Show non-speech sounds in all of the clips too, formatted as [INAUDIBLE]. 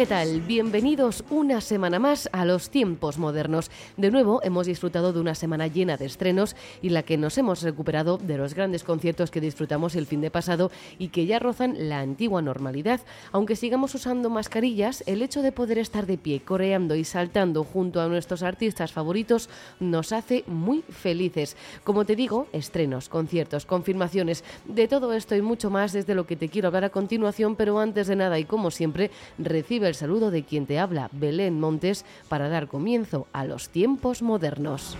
¿Qué tal? Bienvenidos una semana más a los tiempos modernos. De nuevo, hemos disfrutado de una semana llena de estrenos y la que nos hemos recuperado de los grandes conciertos que disfrutamos el fin de pasado y que ya rozan la antigua normalidad. Aunque sigamos usando mascarillas, el hecho de poder estar de pie, coreando y saltando junto a nuestros artistas favoritos nos hace muy felices. Como te digo, estrenos, conciertos, confirmaciones, de todo esto y mucho más desde lo que te quiero hablar a continuación, pero antes de nada y como siempre, recibe el saludo de quien te habla, Belén Montes, para dar comienzo a los tiempos modernos.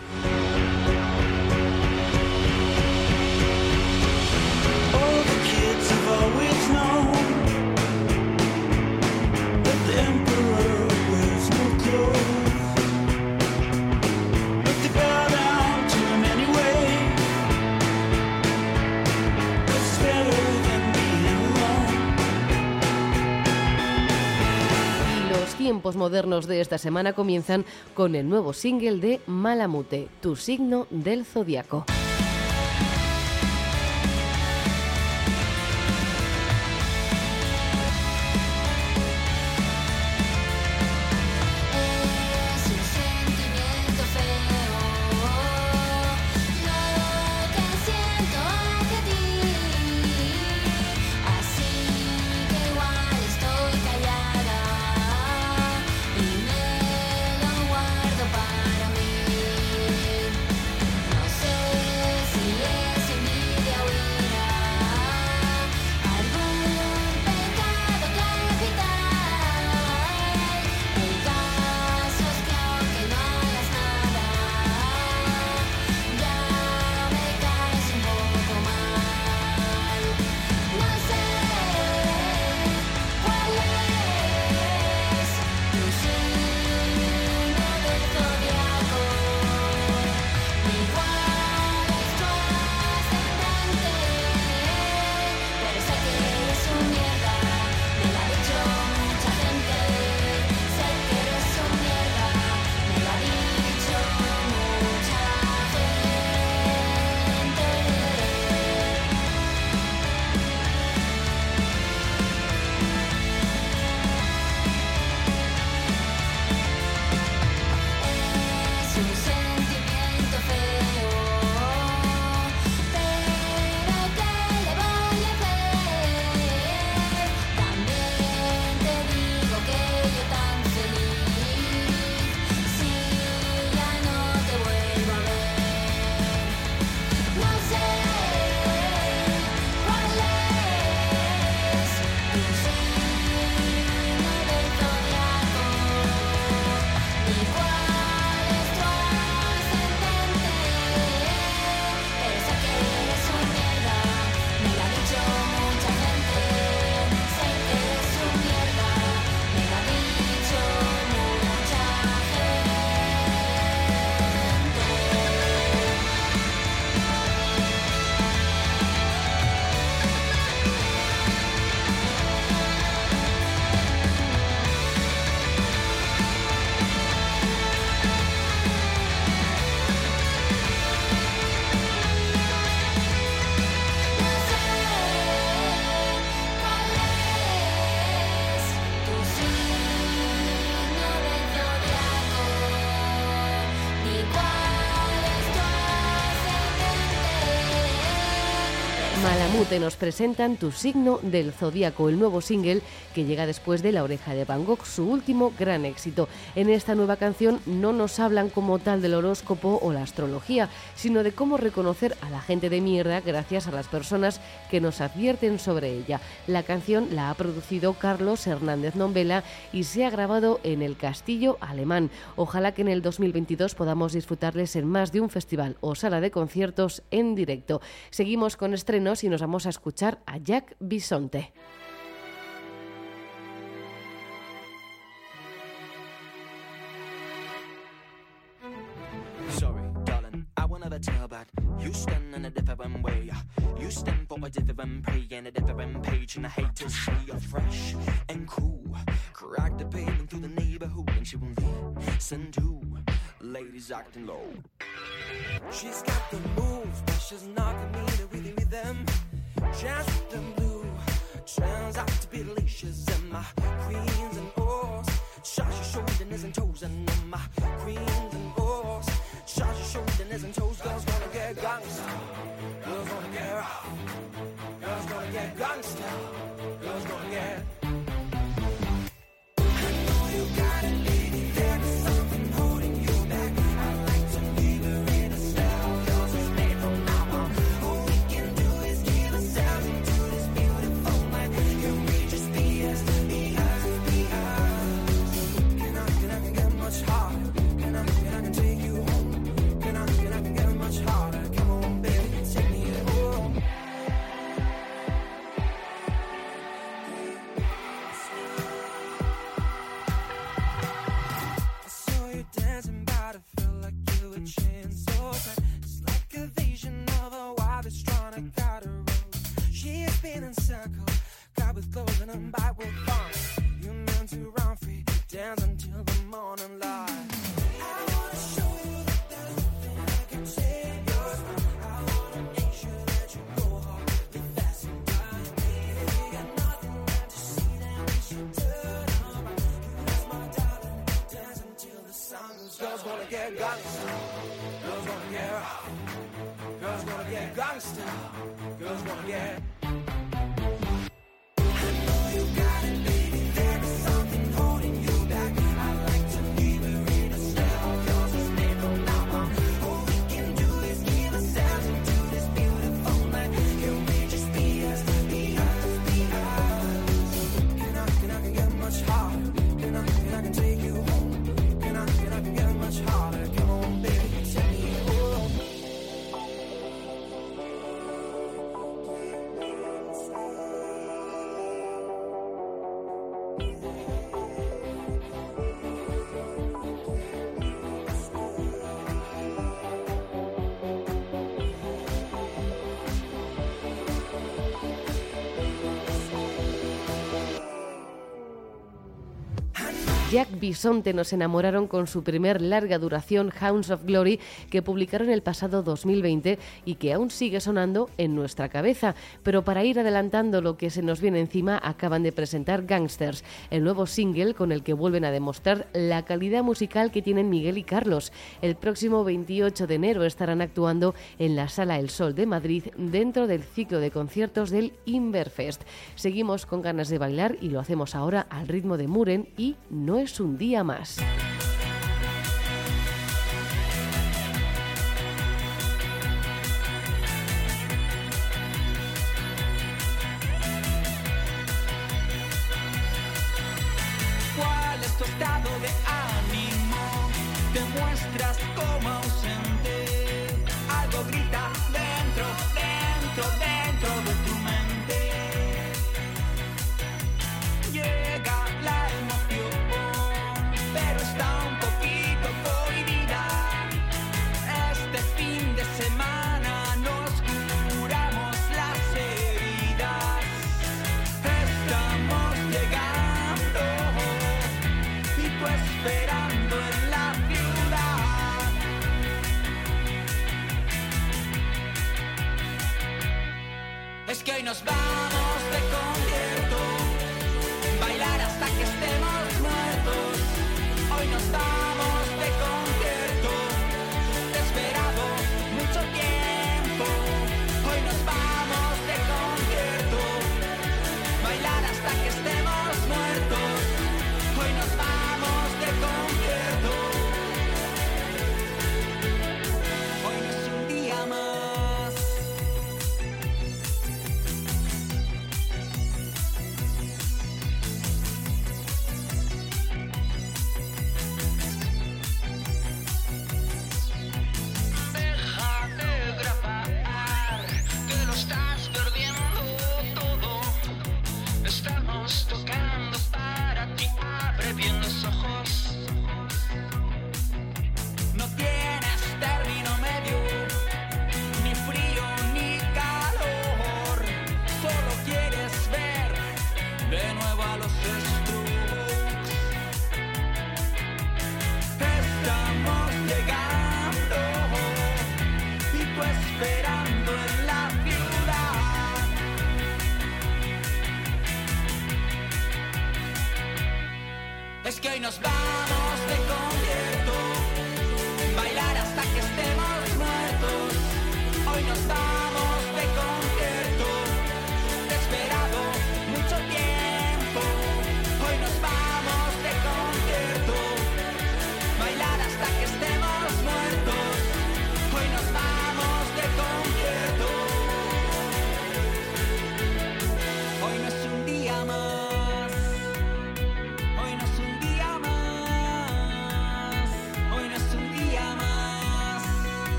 Tiempos modernos de esta semana comienzan con el nuevo single de Malamute, Tu signo del zodiaco. Nos presentan Tu signo del zodíaco, el nuevo single que llega después de La oreja de Van Gogh, su último gran éxito. En esta nueva canción no nos hablan como tal del horóscopo o la astrología, sino de cómo reconocer a la gente de mierda gracias a las personas que nos advierten sobre ella. La canción la ha producido Carlos Hernández Nombela y se ha grabado en el Castillo Alemán. Ojalá que en el 2022 podamos disfrutarles en más de un festival o sala de conciertos en directo. Seguimos con estrenos y nos vamos a escuchar a Jack Bisonte. You stand in a different way. You stand for a different prey and a different page, and I hate to see you're fresh and cool. Crack the pavement through the neighborhood, and she won't listen to ladies acting low. She's got the moves, but she's not with with the blue turns out to be delicious, and my queens and oars. Your shoulders and toes, and my queens and oars. Your shoulders and toes, girls gonna get gangsta. Girls gonna get rough. Girls gonna get gangsta. Я Bisonte nos enamoraron con su primer larga duración Hounds of Glory que publicaron el pasado 2020 y que aún sigue sonando en nuestra cabeza. Pero para ir adelantando lo que se nos viene encima, acaban de presentar Gangsters, el nuevo single con el que vuelven a demostrar la calidad musical que tienen Miguel y Carlos. El próximo 28 de enero estarán actuando en la Sala El Sol de Madrid dentro del ciclo de conciertos del Inverfest. Seguimos con ganas de bailar y lo hacemos ahora al ritmo de Muren y No es un día más.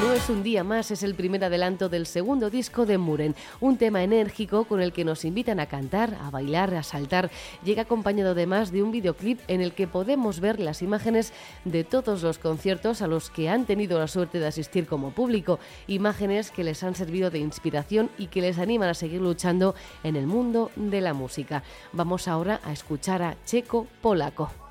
No es un día más, es el primer adelanto del segundo disco de Muren, un tema enérgico con el que nos invitan a cantar, a bailar, a saltar. Llega acompañado además de un videoclip en el que podemos ver las imágenes de todos los conciertos a los que han tenido la suerte de asistir como público, imágenes que les han servido de inspiración y que les animan a seguir luchando en el mundo de la música. Vamos ahora a escuchar a Checo Polaco.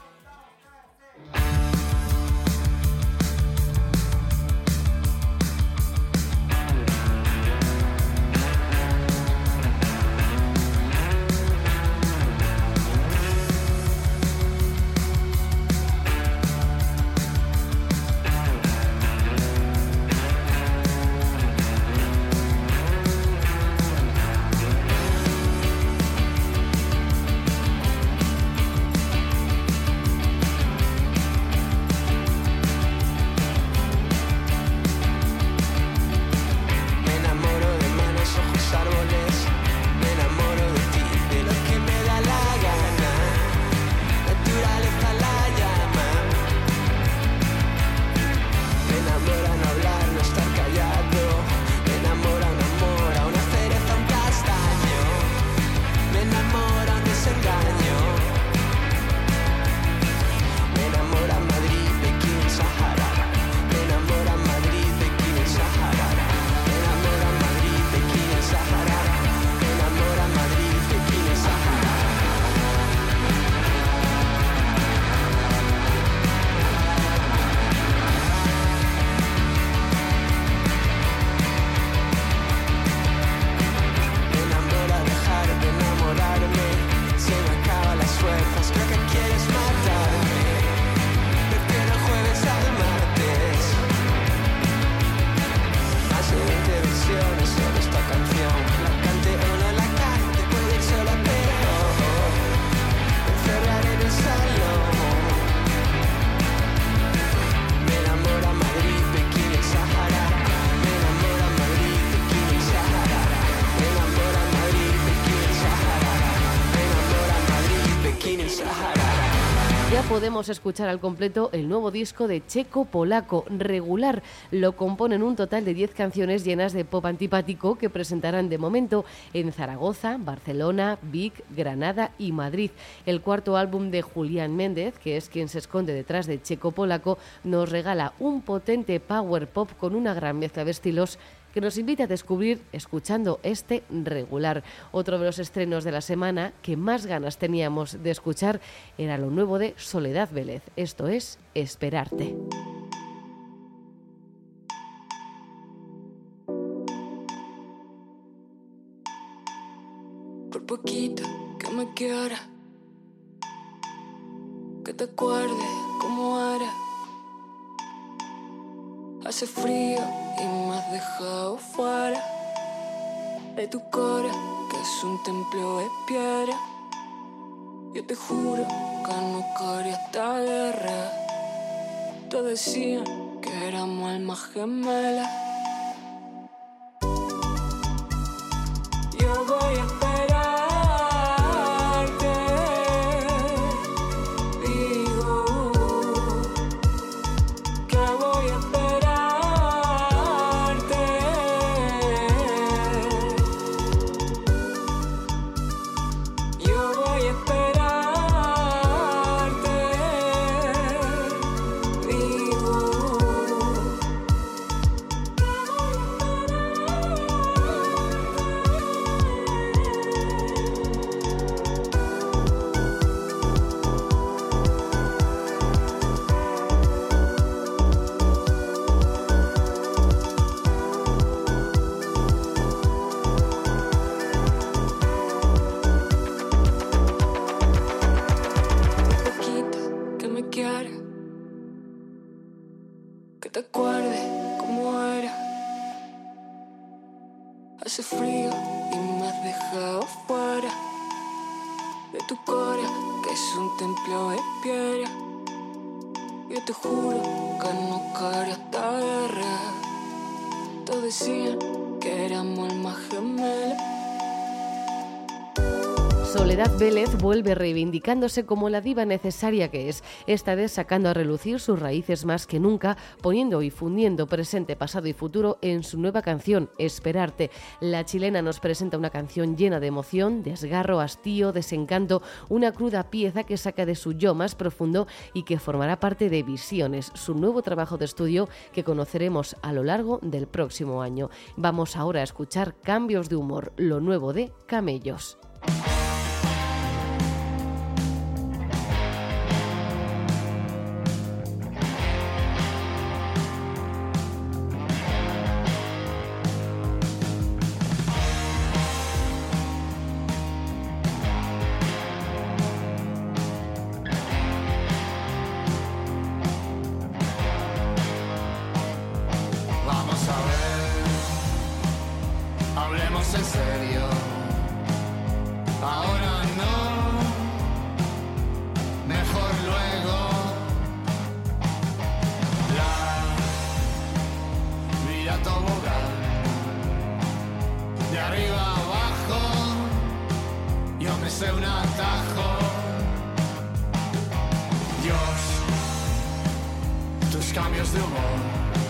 Ya podemos escuchar al completo el nuevo disco de Checo Polaco, regular. Lo componen un total de 10 canciones llenas de pop antipático que presentarán de momento en Zaragoza, Barcelona, Vic, Granada y Madrid. El cuarto álbum de Julián Méndez, que es quien se esconde detrás de Checo Polaco, nos regala un potente power pop con una gran mezcla de estilos que nos invita a descubrir escuchando este regular. Otro de los estrenos de la semana que más ganas teníamos de escuchar era lo nuevo de Soledad Vélez. Esto es Esperarte. Por poquito que me quiera, que te acuerdes como era. Hace frío y me has dejado fuera de tu cora, que es un templo de piedra. Yo te juro que no quería esta guerra. Todos decían que éramos almas gemelas. Vuelve reivindicándose como la diva necesaria que es, esta vez sacando a relucir sus raíces más que nunca, poniendo y fundiendo presente, pasado y futuro en su nueva canción, Esperarte. La chilena nos presenta una canción llena de emoción, desgarro, hastío, desencanto, una cruda pieza que saca de su yo más profundo y que formará parte de Visiones, su nuevo trabajo de estudio que conoceremos a lo largo del próximo año. Vamos ahora a escuchar Cambios de Humor, lo nuevo de Camellos. Tus cambios de humor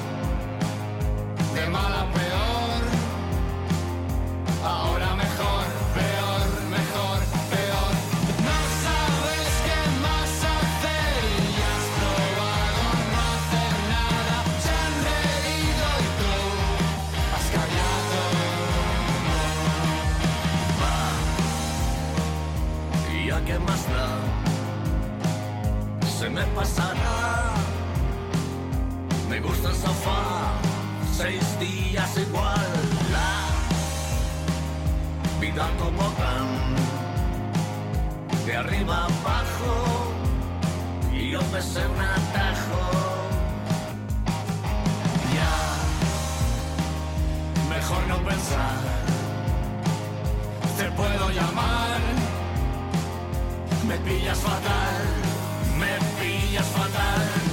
seis días igual. La vida como van, de arriba abajo, y yo me sé un atajo. Ya, mejor no pensar, te puedo llamar, me pillas fatal, me pillas fatal.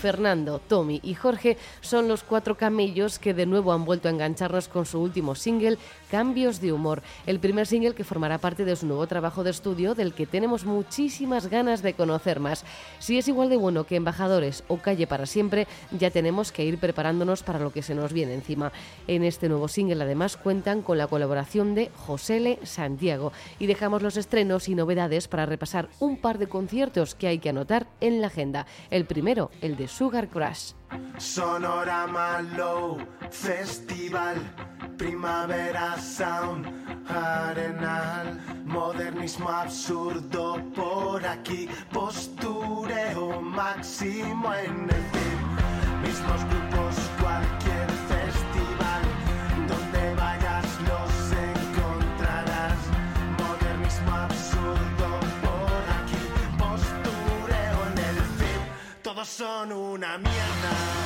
Fernando, Tommy y Jorge son los cuatro camellos que de nuevo han vuelto a engancharnos con su último single, Cambios de Humor. El primer single que formará parte de su nuevo trabajo de estudio del que tenemos muchísimas ganas de conocer más. Si es igual de bueno que Embajadores o Calle para siempre, ya tenemos que ir preparándonos para lo que se nos viene encima. En este nuevo single además cuentan con la colaboración de Josele Santiago y dejamos los estrenos y novedades para repasar un par de conciertos que hay que anotar en la agenda. El primero, el de Sugar Crush. Sonorama Low Festival Primavera Sound Arenal Modernismo absurdo por aquí Postureo máximo en el Mismos grupos cualquier son una mierda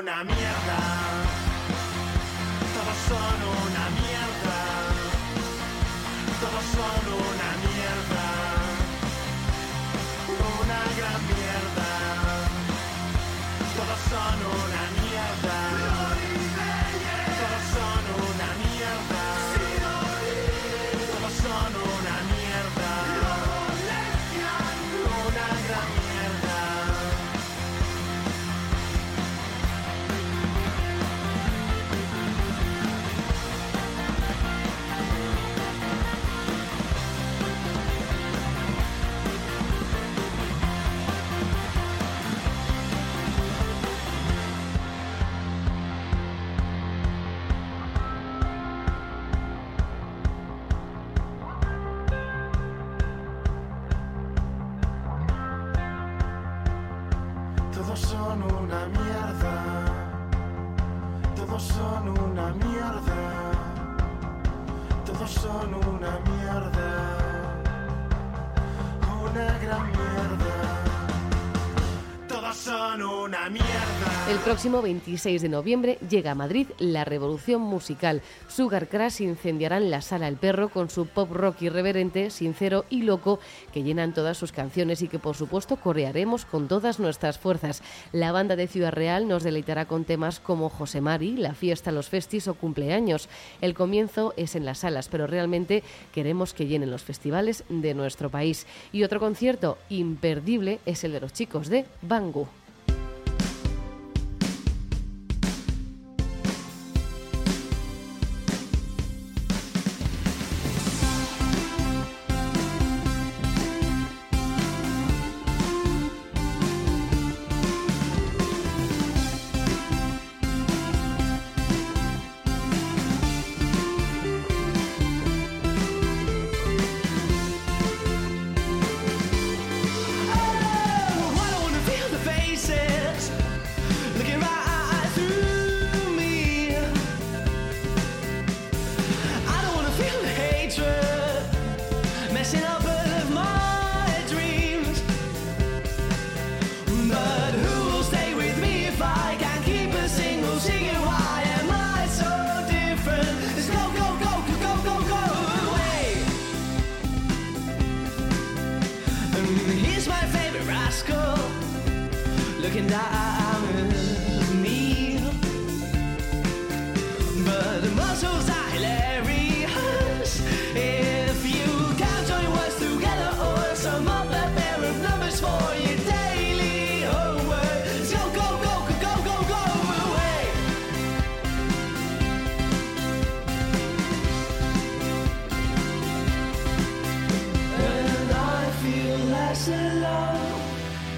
una mierda Todos son una mierda. Todos son una mierda. Todos son una mierda. Una gran mierda. Son una mierda. El próximo 26 de noviembre llega a Madrid la revolución musical. Sugar Crash incendiarán la sala El Perro con su pop rock irreverente, sincero y loco que llenan todas sus canciones y que por supuesto corearemos con todas nuestras fuerzas. La banda de Ciudad Real nos deleitará con temas como José Mari, La fiesta, los festis o cumpleaños. El comienzo es en las salas, pero realmente queremos que llenen los festivales de nuestro país. Y otro concierto imperdible es el de los chicos de Bangu.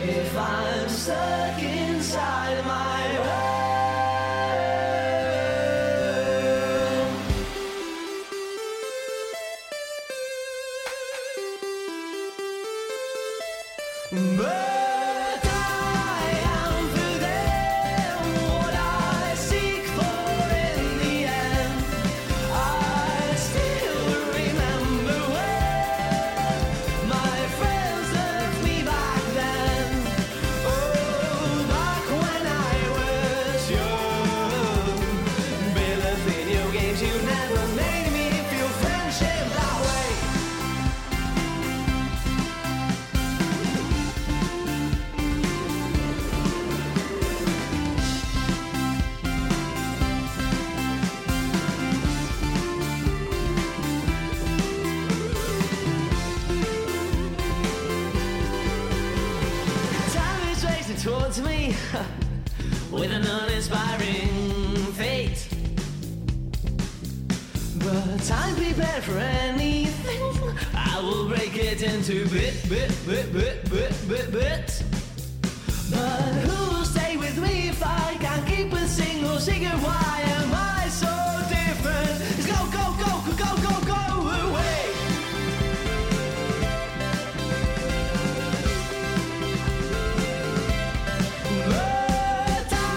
If I'm stuck inside my towards me [LAUGHS] with an uninspiring fate. But I'm prepared for anything. I will break it into bit, bit, bit, bit, bit, bit, bit. But who will stay with me if I can't keep a single secret?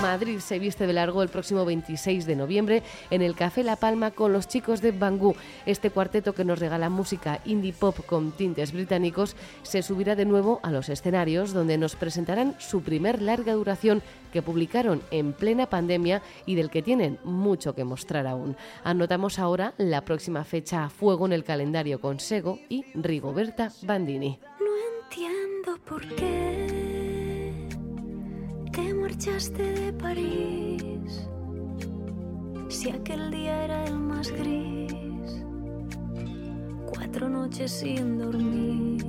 Madrid se viste de largo el próximo 26 de noviembre en el Café La Palma con los chicos de Bangú. Este cuarteto que nos regala música indie pop con tintes británicos se subirá de nuevo a los escenarios donde nos presentarán su primer larga duración que publicaron en plena pandemia y del que tienen mucho que mostrar aún. Anotamos ahora la próxima fecha a fuego en el calendario con Sego y Rigoberta Bandini. No entiendo por qué te marchaste de París. Si aquel día era el más gris, cuatro noches sin dormir.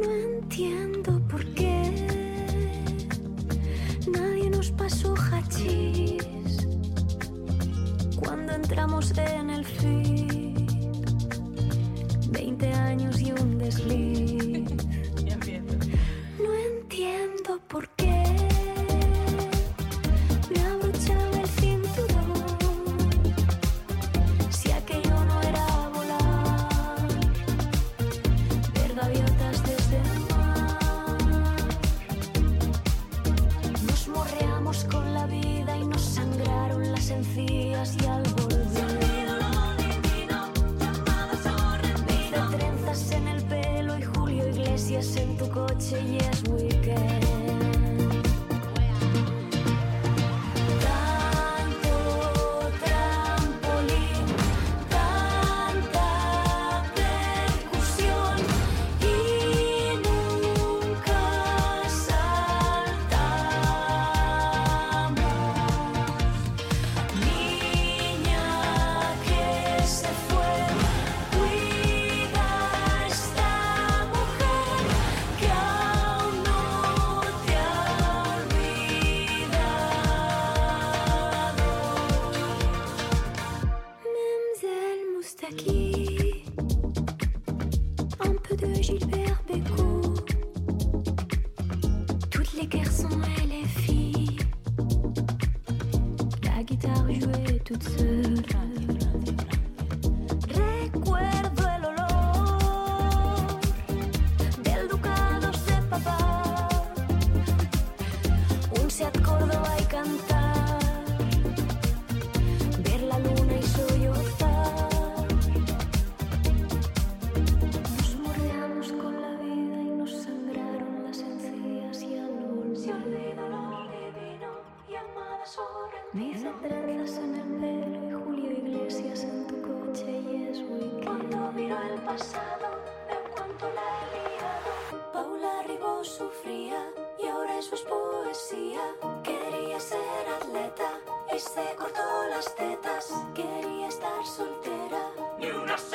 No entiendo por qué nadie nos pasó hachís cuando entramos en el feed. 20 años y un desliz.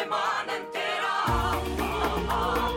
semana entera. Oh, oh, oh.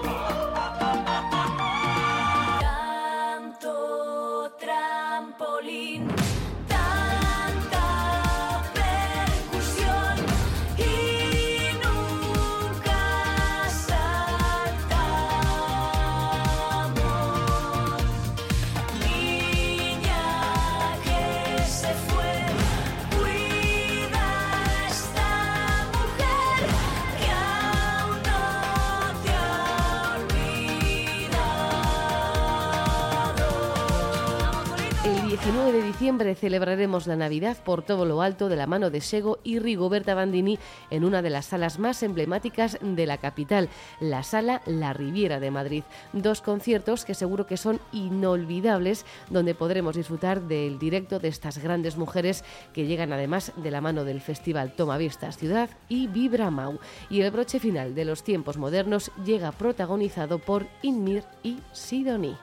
19 de diciembre celebraremos la Navidad por todo lo alto de la mano de Sego y Rigoberta Bandini en una de las salas más emblemáticas de la capital, la Sala La Riviera de Madrid. Dos conciertos que seguro que son inolvidables, donde podremos disfrutar del directo de estas grandes mujeres que llegan además de la mano del Festival Toma Vistas Ciudad y Vibra Mau. Y el broche final de los tiempos modernos llega protagonizado por Inmir y Sidoni.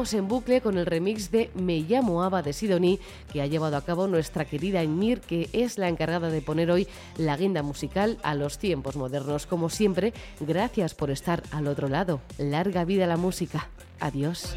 En bucle con el remix de Me llamo Ava de Sidoní que ha llevado a cabo nuestra querida Inmir, que es la encargada de poner hoy la guinda musical a los tiempos modernos. Como siempre, gracias por estar al otro lado. Larga vida la música. Adiós.